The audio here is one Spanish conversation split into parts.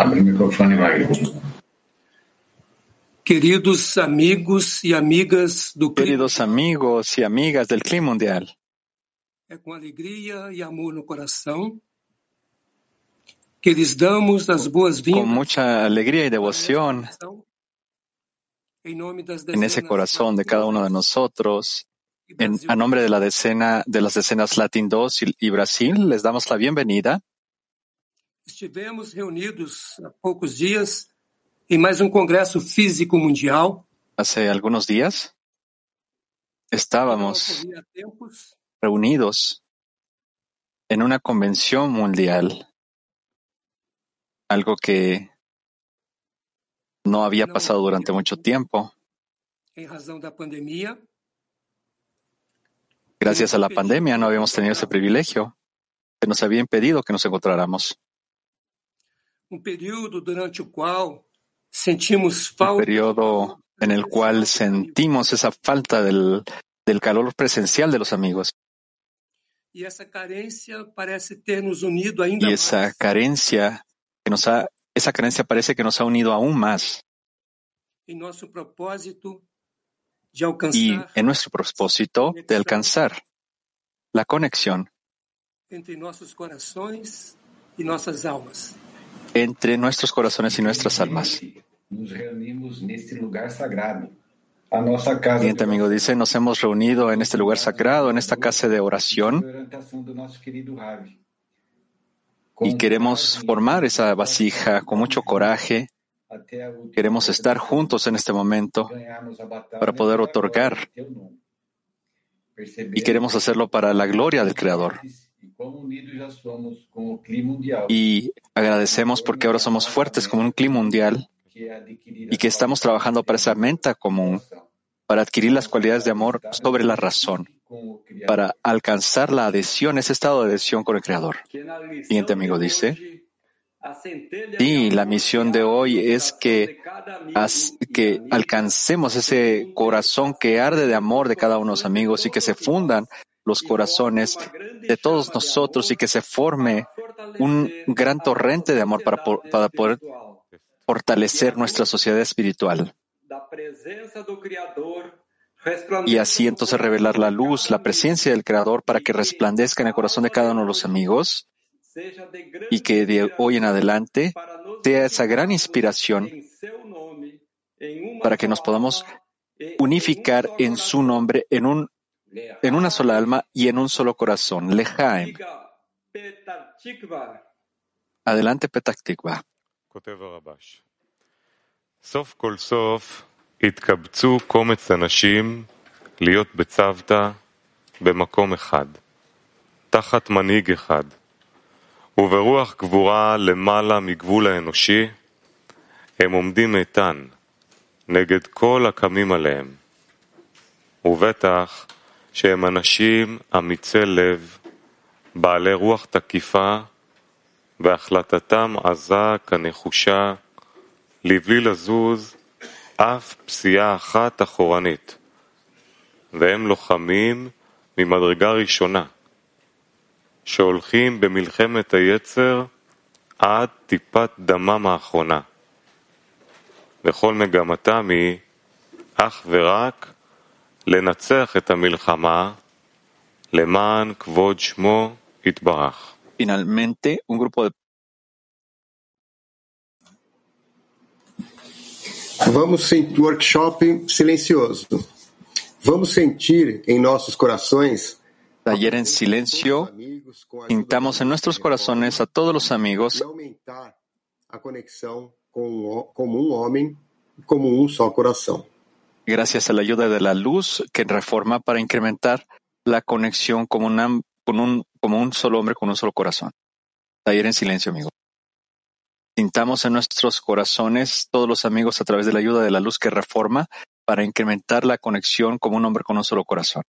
Abre o microfone, Magno. Queridos amigos e amigas do Clima, Queridos amigos y amigas del Clima Mundial, é com alegria e amor no coração que lhes damos as con boas-vindas mucha alegría y devoción em en ese corazón de cada uno de nosotros, en, a nombre de la decena de las decenas Latin 2 y, y Brasil, les damos la bienvenida. Estivemos reunidos há poucos dias em mais um congresso físico mundial. Hace algunos días estábamos reunidos en una convención mundial, algo que no había pasado durante mucho tiempo. em. Gracias a la pandemia no habíamos tenido ese privilegio, que nos había impedido que nos encontráramos. Um período durante o qual sentimos Un falta periodo en el cual sentimos esa falta del, del calor presencial de los amigos. E parece ter nos unido ainda y esa carencia que nos ha, esa carencia parece que nos ha unido aún más. Em nosso propósito de y alcançar en nuestro propósito de alcanzar la conexión. Entre nossos corações e nossas almas. Entre nuestros corazones y nuestras almas. Siguiente amigo dice, nos hemos reunido en este lugar sagrado, en esta casa de oración, y queremos formar esa vasija con mucho coraje. Queremos estar juntos en este momento para poder otorgar y queremos hacerlo para la gloria del Creador. Y agradecemos porque ahora somos fuertes como un clima mundial y que estamos trabajando para esa meta común, para adquirir las cualidades de amor sobre la razón, para alcanzar la adhesión, ese estado de adhesión con el Creador. Siguiente amigo dice, sí, la misión de hoy es que, as- que alcancemos ese corazón que arde de amor de cada uno de los amigos y que se fundan los corazones de todos nosotros y que se forme un gran torrente de amor para, po- para poder fortalecer nuestra sociedad espiritual. Y así entonces revelar la luz, la presencia del Creador para que resplandezca en el corazón de cada uno de los amigos y que de hoy en adelante sea esa gran inspiración para que nos podamos unificar en su nombre, en, un, en una sola alma y en un solo corazón. Lejaim. Adelante, Petak Tikva. כותב הרבש. סוף כל סוף התקבצו קומץ אנשים להיות בצוותא במקום אחד, תחת מנהיג אחד, וברוח גבורה למעלה מגבול האנושי, הם עומדים איתן נגד כל הקמים עליהם. ובטח שהם אנשים אמיצי לב, בעלי רוח תקיפה, והחלטתם עזה כנחושה, לבלי לזוז אף פסיעה אחת אחורנית. והם לוחמים ממדרגה ראשונה, שהולכים במלחמת היצר עד טיפת דמם האחרונה. וכל מגמתם היא אך ורק Finalmente, un grupo de Vamos sem workshop silencioso. Vamos sentir em nossos corações taller en silencio pintamos en nuestros corazones a todos los amigos aumentar a conexão com como um homem, como um só coração. Gracias a la ayuda de la luz que reforma para incrementar la conexión como, con un, como un solo hombre con un solo corazón. Taller en silencio, amigo. Sintamos en nuestros corazones todos los amigos a través de la ayuda de la luz que reforma para incrementar la conexión como un hombre con un solo corazón.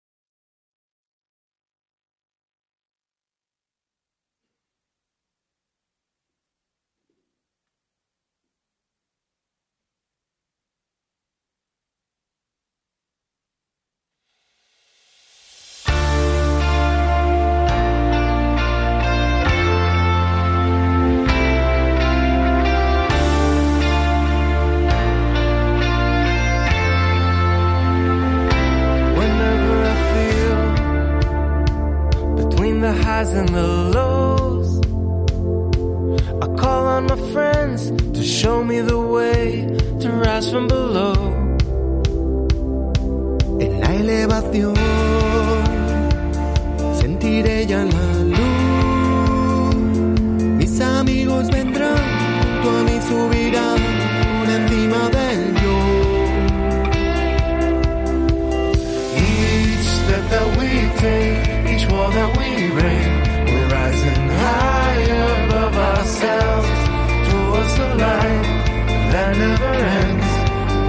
Show me the way to rise from below. En la elevación sentiré ya la luz. Mis amigos vendrán, tú a mí subirán por encima del yo. Each step that we take, each wall that we break, we're rising higher above ourselves light that never ends.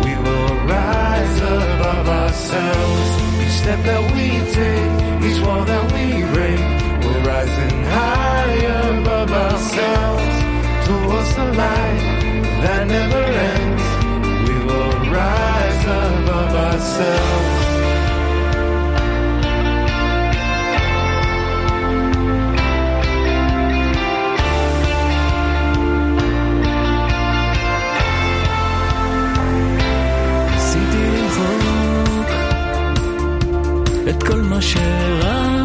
We will rise above ourselves. Each step that we take, each wall that we break, we're rising higher above ourselves towards the light that never ends. We will rise above ourselves. שרע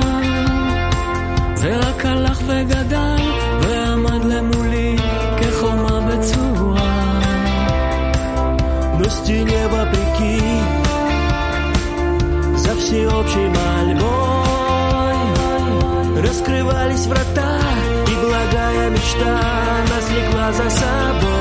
זה רק הלך ugадал ועמד למולי כחומה בצורה Но стене вопреки За всеобщей мольбой Раскрывались врата И благая мечта Нас влекла за собой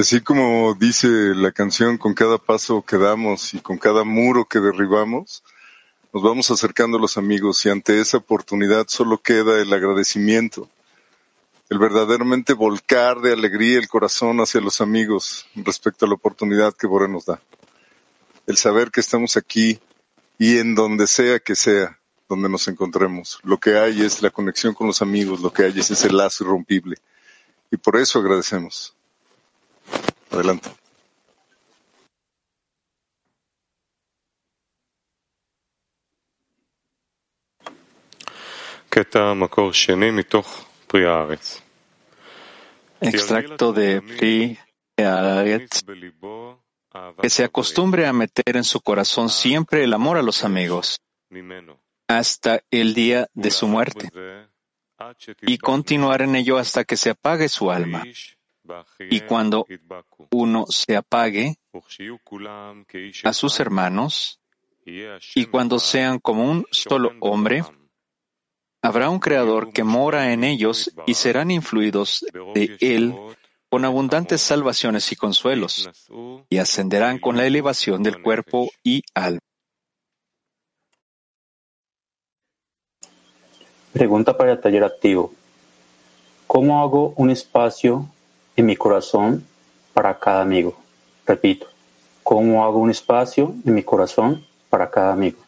así como dice la canción, con cada paso que damos y con cada muro que derribamos, nos vamos acercando a los amigos y ante esa oportunidad solo queda el agradecimiento, el verdaderamente volcar de alegría el corazón hacia los amigos respecto a la oportunidad que Bore nos da. El saber que estamos aquí y en donde sea que sea, donde nos encontremos. Lo que hay es la conexión con los amigos, lo que hay es ese lazo irrompible. Y por eso agradecemos. Adelante. Extracto de Pri Que se acostumbre a meter en su corazón siempre el amor a los amigos hasta el día de su muerte y continuar en ello hasta que se apague su alma. Y cuando uno se apague a sus hermanos y cuando sean como un solo hombre, habrá un creador que mora en ellos y serán influidos de él con abundantes salvaciones y consuelos, y ascenderán con la elevación del cuerpo y alma. Pregunta para el taller activo. ¿Cómo hago un espacio en mi corazón para cada amigo? Repito, ¿cómo hago un espacio en mi corazón para cada amigo?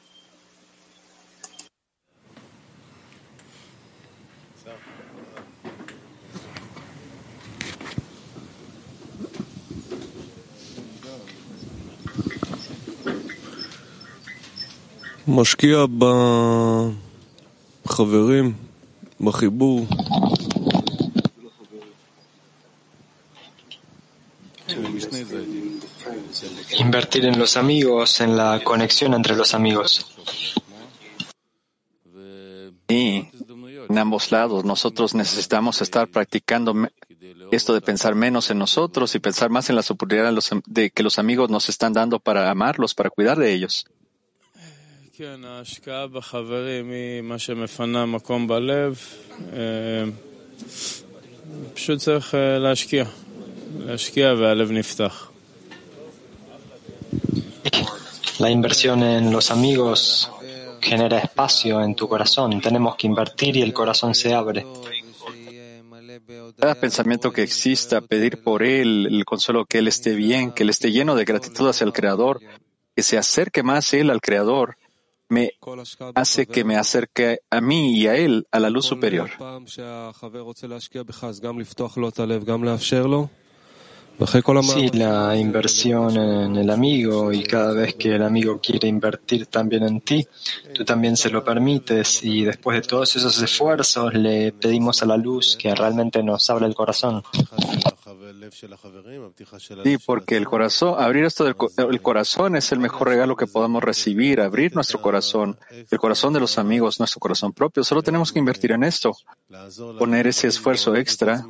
משקיע בחברים, בחיבור. Invertir en los amigos, en la conexión entre los amigos. Y en ambos lados nosotros necesitamos estar practicando me- esto de pensar menos en nosotros y pensar más en la superioridad de, los- de que los amigos nos están dando para amarlos, para cuidar de ellos. כן, ההשקעה בחברים היא מה שמפנה מקום בלב. אה, פשוט צריך אה, להשקיע. להשקיע והלב נפתח. La inversión en los amigos genera espacio en tu corazón. Tenemos que invertir y el corazón se abre. Cada pensamiento que exista, pedir por él el consuelo que él esté bien, que él esté lleno de gratitud hacia el Creador, que se acerque más él al Creador, me hace que me acerque a mí y a él a la luz superior. Sí, la inversión en el amigo y cada vez que el amigo quiere invertir también en ti, tú también se lo permites y después de todos esos esfuerzos le pedimos a la luz que realmente nos abra el corazón. Sí, porque el corazón, abrir esto del el corazón es el mejor regalo que podamos recibir, abrir nuestro corazón, el corazón de los amigos, nuestro corazón propio. Solo tenemos que invertir en esto, poner ese esfuerzo extra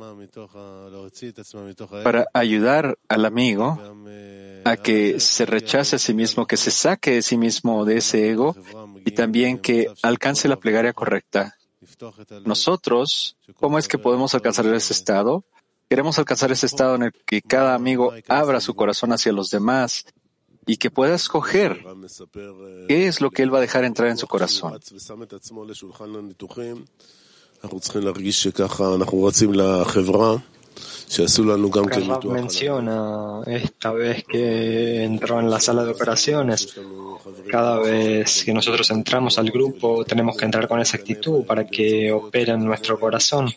para ayudar al amigo a que se rechace a sí mismo, que se saque de sí mismo de ese ego y también que alcance la plegaria correcta. Nosotros, ¿cómo es que podemos alcanzar ese estado? Queremos alcanzar ese estado en el que cada amigo abra su corazón hacia los demás y que pueda escoger qué es lo que él va a dejar entrar en su corazón. Rav menciona esta vez que entró en la sala de operaciones. Cada vez que nosotros entramos al grupo tenemos que entrar con esa actitud para que opere en nuestro corazón.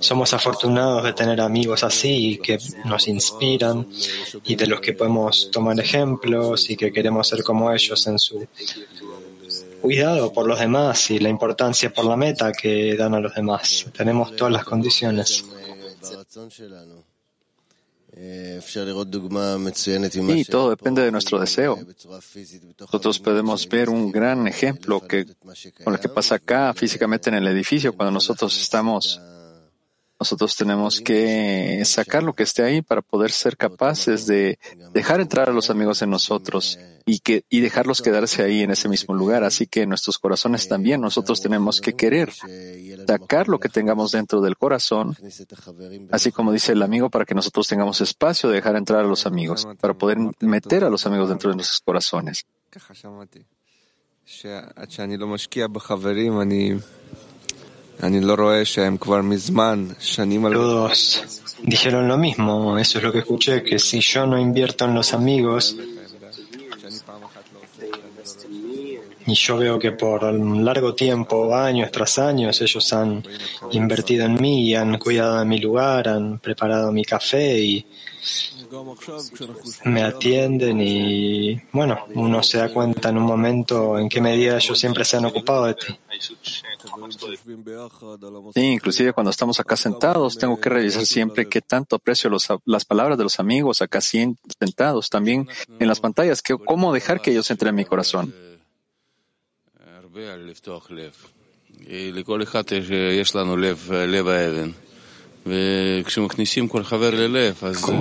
Somos afortunados de tener amigos así que nos inspiran y de los que podemos tomar ejemplos y que queremos ser como ellos en su cuidado por los demás y la importancia por la meta que dan a los demás. Tenemos todas las condiciones. Y todo depende de nuestro deseo. Nosotros podemos ver un gran ejemplo que, con lo que pasa acá físicamente en el edificio cuando nosotros estamos. Nosotros tenemos que sacar lo que esté ahí para poder ser capaces de dejar entrar a los amigos en nosotros y que y dejarlos quedarse ahí en ese mismo lugar. Así que en nuestros corazones también nosotros tenemos que querer sacar lo que tengamos dentro del corazón, así como dice el amigo, para que nosotros tengamos espacio de dejar entrar a los amigos, para poder meter a los amigos dentro de nuestros corazones. Todos dijeron lo mismo, eso es lo que escuché, que si yo no invierto en los amigos y yo veo que por un largo tiempo, años tras años, ellos han invertido en mí han cuidado de mi lugar, han preparado mi café y me atienden y bueno, uno se da cuenta en un momento en qué medida ellos siempre se han ocupado de ti. Sí, inclusive cuando estamos acá sentados, tengo que revisar siempre qué tanto aprecio los- las palabras de los amigos acá sentados, también en las pantallas, que, cómo dejar que ellos entren en mi corazón.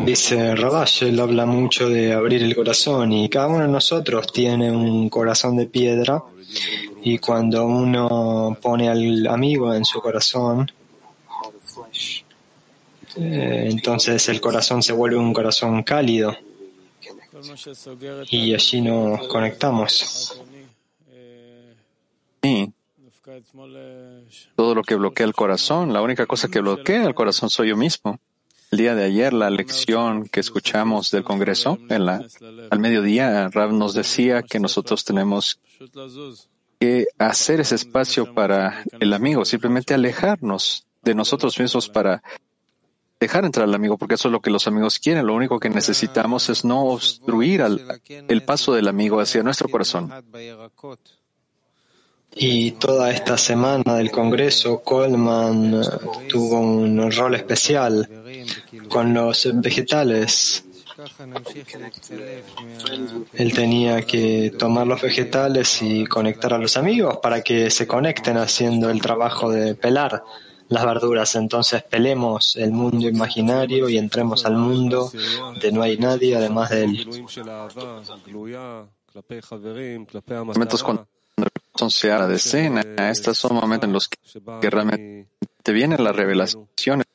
Dice Rabash, él habla mucho de abrir el corazón y cada uno de nosotros tiene un corazón de piedra y cuando uno pone al amigo en su corazón, eh, entonces el corazón se vuelve un corazón cálido y allí nos conectamos. Todo lo que bloquea el corazón, la única cosa que bloquea el corazón soy yo mismo. El día de ayer, la lección que escuchamos del Congreso, al mediodía, Rab nos decía que nosotros tenemos que hacer ese espacio para el amigo, simplemente alejarnos de nosotros mismos para dejar entrar al amigo, porque eso es lo que los amigos quieren. Lo único que necesitamos es no obstruir el paso del amigo hacia nuestro corazón. Y toda esta semana del Congreso, Coleman eh, tuvo un rol especial con los vegetales. Él tenía que tomar los vegetales y conectar a los amigos para que se conecten haciendo el trabajo de pelar las verduras. Entonces pelemos el mundo imaginario y entremos al mundo de no hay nadie además de él. El corazón se abre de cena, estos son momentos en los que realmente vienen las revelaciones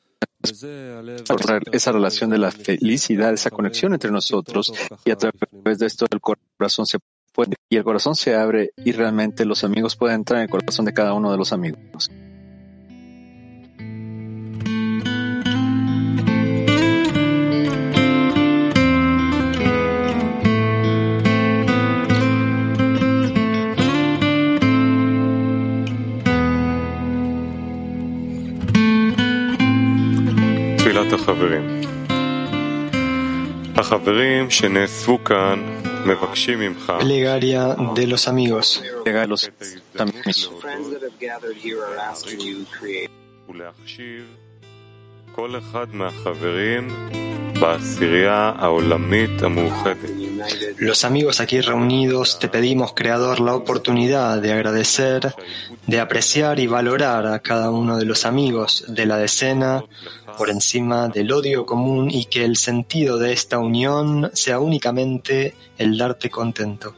esa relación de la felicidad, esa conexión entre nosotros y a través de esto el corazón se puede y el corazón se abre y realmente los amigos pueden entrar en el corazón de cada uno de los amigos. Plegaria de los amigos. Los amigos. Los amigos aquí reunidos te pedimos, Creador, la oportunidad de agradecer, de apreciar y valorar a cada uno de los amigos de la decena por encima del odio común y que el sentido de esta unión sea únicamente el darte contento.